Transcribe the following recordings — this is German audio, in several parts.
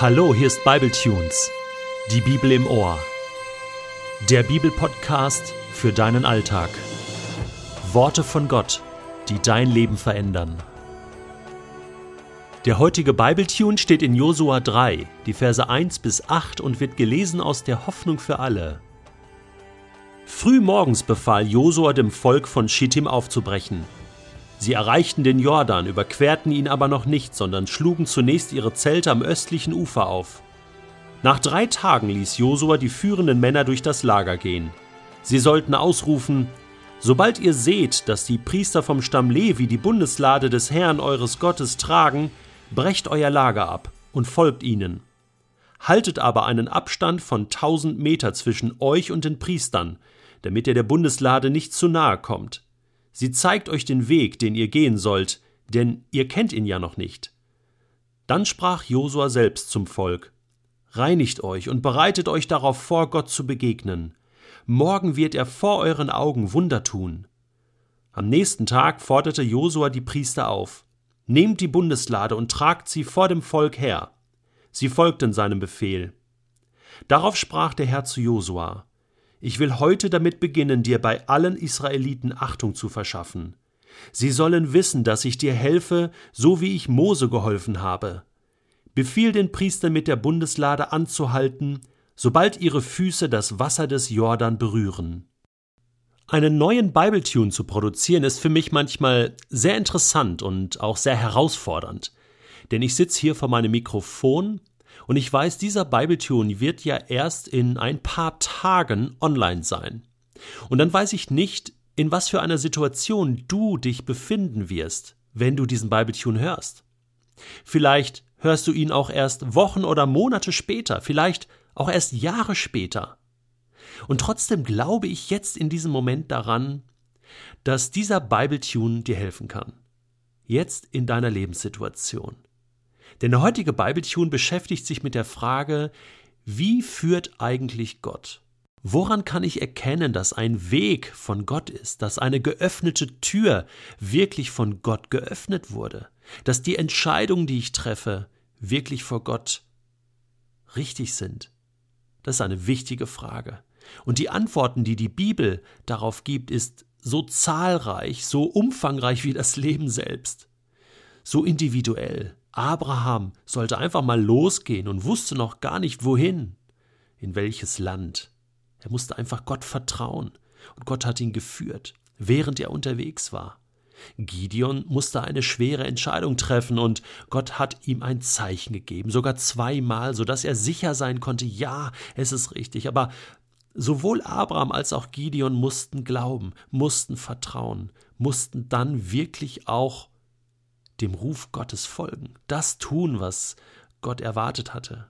Hallo, hier ist Bibletunes, die Bibel im Ohr. Der Bibelpodcast für deinen Alltag. Worte von Gott, die dein Leben verändern. Der heutige Bibletune steht in Josua 3, die Verse 1 bis 8 und wird gelesen aus der Hoffnung für alle. Früh morgens befahl Josua dem Volk von Schittim aufzubrechen. Sie erreichten den Jordan, überquerten ihn aber noch nicht, sondern schlugen zunächst ihre Zelte am östlichen Ufer auf. Nach drei Tagen ließ Josua die führenden Männer durch das Lager gehen. Sie sollten ausrufen: Sobald ihr seht, dass die Priester vom Stamm Levi die Bundeslade des Herrn eures Gottes tragen, brecht euer Lager ab und folgt ihnen. Haltet aber einen Abstand von tausend Meter zwischen euch und den Priestern, damit ihr der Bundeslade nicht zu nahe kommt. Sie zeigt euch den Weg, den ihr gehen sollt, denn ihr kennt ihn ja noch nicht. Dann sprach Josua selbst zum Volk: Reinigt euch und bereitet euch darauf vor, Gott zu begegnen. Morgen wird er vor euren Augen Wunder tun. Am nächsten Tag forderte Josua die Priester auf: Nehmt die Bundeslade und tragt sie vor dem Volk her. Sie folgten seinem Befehl. Darauf sprach der Herr zu Josua: ich will heute damit beginnen, dir bei allen Israeliten Achtung zu verschaffen. Sie sollen wissen, dass ich dir helfe, so wie ich Mose geholfen habe. Befiehl den Priestern mit der Bundeslade anzuhalten, sobald ihre Füße das Wasser des Jordan berühren. Einen neuen Bibletune zu produzieren ist für mich manchmal sehr interessant und auch sehr herausfordernd. Denn ich sitze hier vor meinem Mikrofon und ich weiß, dieser Bibletune wird ja erst in ein paar Tagen online sein. Und dann weiß ich nicht, in was für einer Situation du dich befinden wirst, wenn du diesen Bibletune hörst. Vielleicht hörst du ihn auch erst Wochen oder Monate später, vielleicht auch erst Jahre später. Und trotzdem glaube ich jetzt in diesem Moment daran, dass dieser Bibletune dir helfen kann. Jetzt in deiner Lebenssituation. Denn der heutige Bibletune beschäftigt sich mit der Frage, wie führt eigentlich Gott? Woran kann ich erkennen, dass ein Weg von Gott ist, dass eine geöffnete Tür wirklich von Gott geöffnet wurde, dass die Entscheidungen, die ich treffe, wirklich vor Gott richtig sind? Das ist eine wichtige Frage. Und die Antworten, die die Bibel darauf gibt, ist so zahlreich, so umfangreich wie das Leben selbst, so individuell, Abraham sollte einfach mal losgehen und wusste noch gar nicht wohin, in welches Land. Er musste einfach Gott vertrauen und Gott hat ihn geführt, während er unterwegs war. Gideon musste eine schwere Entscheidung treffen und Gott hat ihm ein Zeichen gegeben, sogar zweimal, so dass er sicher sein konnte, ja, es ist richtig. Aber sowohl Abraham als auch Gideon mussten glauben, mussten vertrauen, mussten dann wirklich auch dem Ruf Gottes folgen, das tun, was Gott erwartet hatte.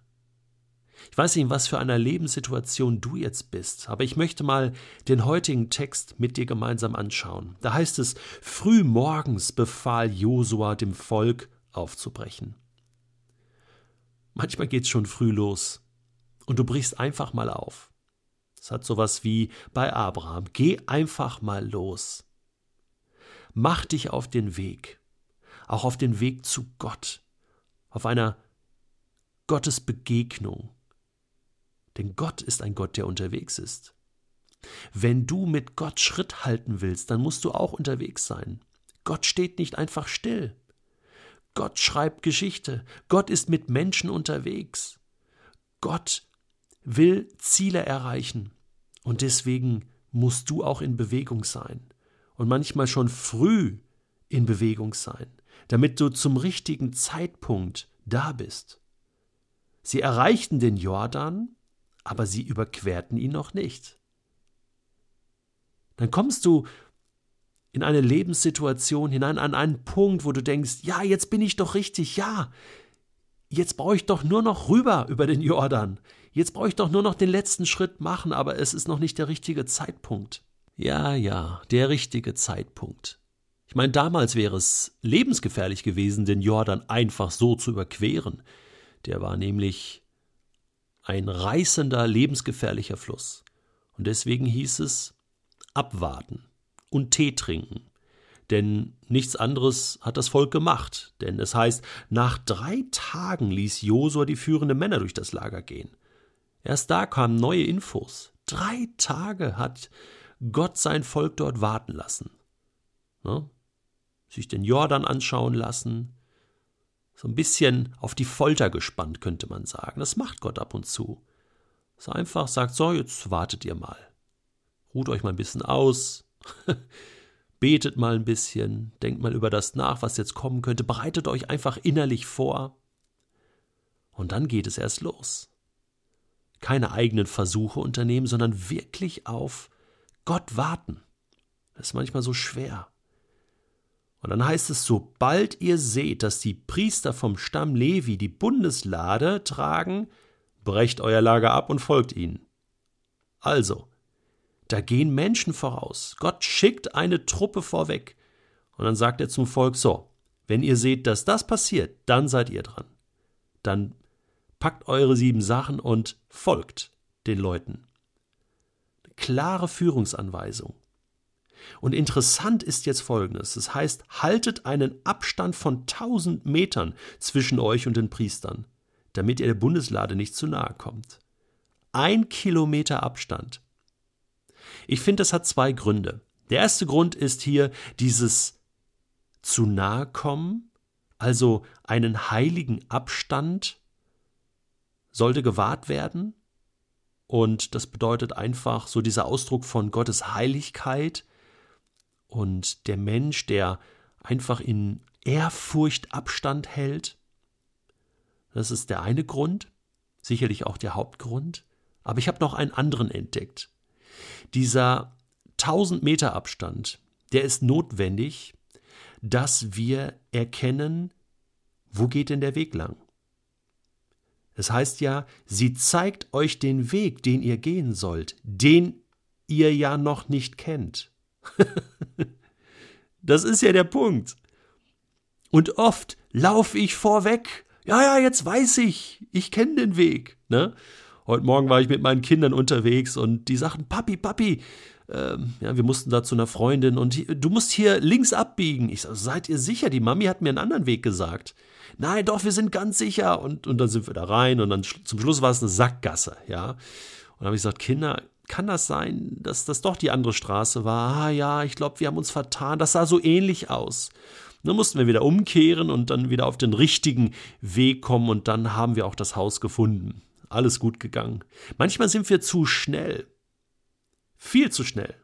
Ich weiß nicht, in was für einer Lebenssituation du jetzt bist, aber ich möchte mal den heutigen Text mit dir gemeinsam anschauen. Da heißt es, früh morgens befahl Josua dem Volk aufzubrechen. Manchmal geht's schon früh los und du brichst einfach mal auf. Es hat sowas wie bei Abraham. Geh einfach mal los. Mach dich auf den Weg auch auf den Weg zu Gott, auf einer Gottesbegegnung. Denn Gott ist ein Gott, der unterwegs ist. Wenn du mit Gott Schritt halten willst, dann musst du auch unterwegs sein. Gott steht nicht einfach still. Gott schreibt Geschichte. Gott ist mit Menschen unterwegs. Gott will Ziele erreichen. Und deswegen musst du auch in Bewegung sein. Und manchmal schon früh in Bewegung sein damit du zum richtigen Zeitpunkt da bist. Sie erreichten den Jordan, aber sie überquerten ihn noch nicht. Dann kommst du in eine Lebenssituation hinein, an einen Punkt, wo du denkst, ja, jetzt bin ich doch richtig, ja, jetzt brauche ich doch nur noch rüber über den Jordan, jetzt brauche ich doch nur noch den letzten Schritt machen, aber es ist noch nicht der richtige Zeitpunkt. Ja, ja, der richtige Zeitpunkt. Ich meine, damals wäre es lebensgefährlich gewesen, den Jordan einfach so zu überqueren. Der war nämlich ein reißender, lebensgefährlicher Fluss. Und deswegen hieß es abwarten und Tee trinken. Denn nichts anderes hat das Volk gemacht. Denn es heißt, nach drei Tagen ließ Josua die führenden Männer durch das Lager gehen. Erst da kamen neue Infos. Drei Tage hat Gott sein Volk dort warten lassen. Ne? Sich den Jordan anschauen lassen. So ein bisschen auf die Folter gespannt, könnte man sagen. Das macht Gott ab und zu. So einfach sagt, so, jetzt wartet ihr mal. Ruht euch mal ein bisschen aus. Betet mal ein bisschen, denkt mal über das nach, was jetzt kommen könnte, bereitet euch einfach innerlich vor. Und dann geht es erst los. Keine eigenen Versuche unternehmen, sondern wirklich auf Gott warten. Das ist manchmal so schwer. Und dann heißt es, sobald ihr seht, dass die Priester vom Stamm Levi die Bundeslade tragen, brecht euer Lager ab und folgt ihnen. Also, da gehen Menschen voraus. Gott schickt eine Truppe vorweg. Und dann sagt er zum Volk: So, wenn ihr seht, dass das passiert, dann seid ihr dran. Dann packt eure sieben Sachen und folgt den Leuten. Klare Führungsanweisung. Und interessant ist jetzt Folgendes. Das heißt, haltet einen Abstand von tausend Metern zwischen euch und den Priestern, damit ihr der Bundeslade nicht zu nahe kommt. Ein Kilometer Abstand. Ich finde, das hat zwei Gründe. Der erste Grund ist hier dieses zu nahe kommen, also einen heiligen Abstand sollte gewahrt werden. Und das bedeutet einfach so dieser Ausdruck von Gottes Heiligkeit und der Mensch, der einfach in Ehrfurcht Abstand hält. Das ist der eine Grund, sicherlich auch der Hauptgrund. Aber ich habe noch einen anderen entdeckt. Dieser 1000 Meter Abstand, der ist notwendig, dass wir erkennen, wo geht denn der Weg lang? Es heißt ja, sie zeigt euch den Weg, den ihr gehen sollt, den ihr ja noch nicht kennt. das ist ja der Punkt. Und oft laufe ich vorweg. Ja, ja, jetzt weiß ich, ich kenne den Weg. Ne? Heute Morgen war ich mit meinen Kindern unterwegs und die sagten, Papi, Papi, ähm, ja, wir mussten da zu einer Freundin und du musst hier links abbiegen. Ich sage, seid ihr sicher? Die Mami hat mir einen anderen Weg gesagt. Nein, doch, wir sind ganz sicher. Und, und dann sind wir da rein und dann zum Schluss war es eine Sackgasse, ja. Und dann habe ich gesagt, Kinder, kann das sein, dass das doch die andere Straße war? Ah ja, ich glaube, wir haben uns vertan. Das sah so ähnlich aus. dann mussten wir wieder umkehren und dann wieder auf den richtigen Weg kommen und dann haben wir auch das Haus gefunden alles gut gegangen. Manchmal sind wir zu schnell. Viel zu schnell.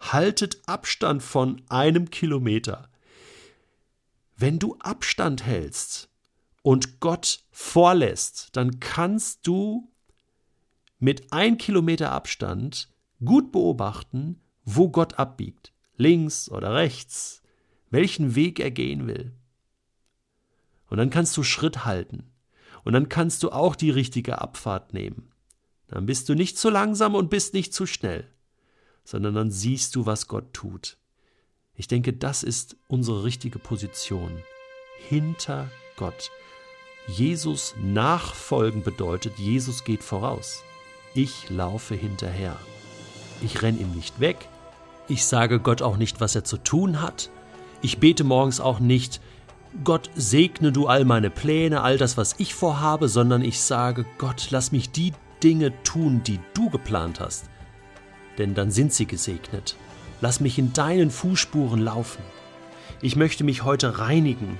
Haltet Abstand von einem Kilometer. Wenn du Abstand hältst und Gott vorlässt, dann kannst du mit ein Kilometer Abstand gut beobachten, wo Gott abbiegt. Links oder rechts. Welchen Weg er gehen will. Und dann kannst du Schritt halten. Und dann kannst du auch die richtige Abfahrt nehmen. Dann bist du nicht zu langsam und bist nicht zu schnell, sondern dann siehst du, was Gott tut. Ich denke, das ist unsere richtige Position. Hinter Gott. Jesus nachfolgen bedeutet, Jesus geht voraus. Ich laufe hinterher. Ich renne ihm nicht weg. Ich sage Gott auch nicht, was er zu tun hat. Ich bete morgens auch nicht, Gott segne du all meine Pläne, all das, was ich vorhabe, sondern ich sage, Gott, lass mich die Dinge tun, die du geplant hast. Denn dann sind sie gesegnet. Lass mich in deinen Fußspuren laufen. Ich möchte mich heute reinigen.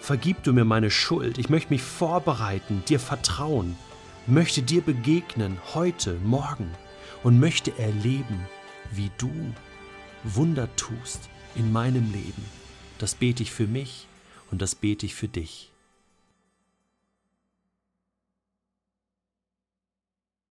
Vergib du mir meine Schuld. Ich möchte mich vorbereiten, dir vertrauen, möchte dir begegnen, heute, morgen und möchte erleben, wie du Wunder tust in meinem Leben. Das bete ich für mich und das bete ich für dich.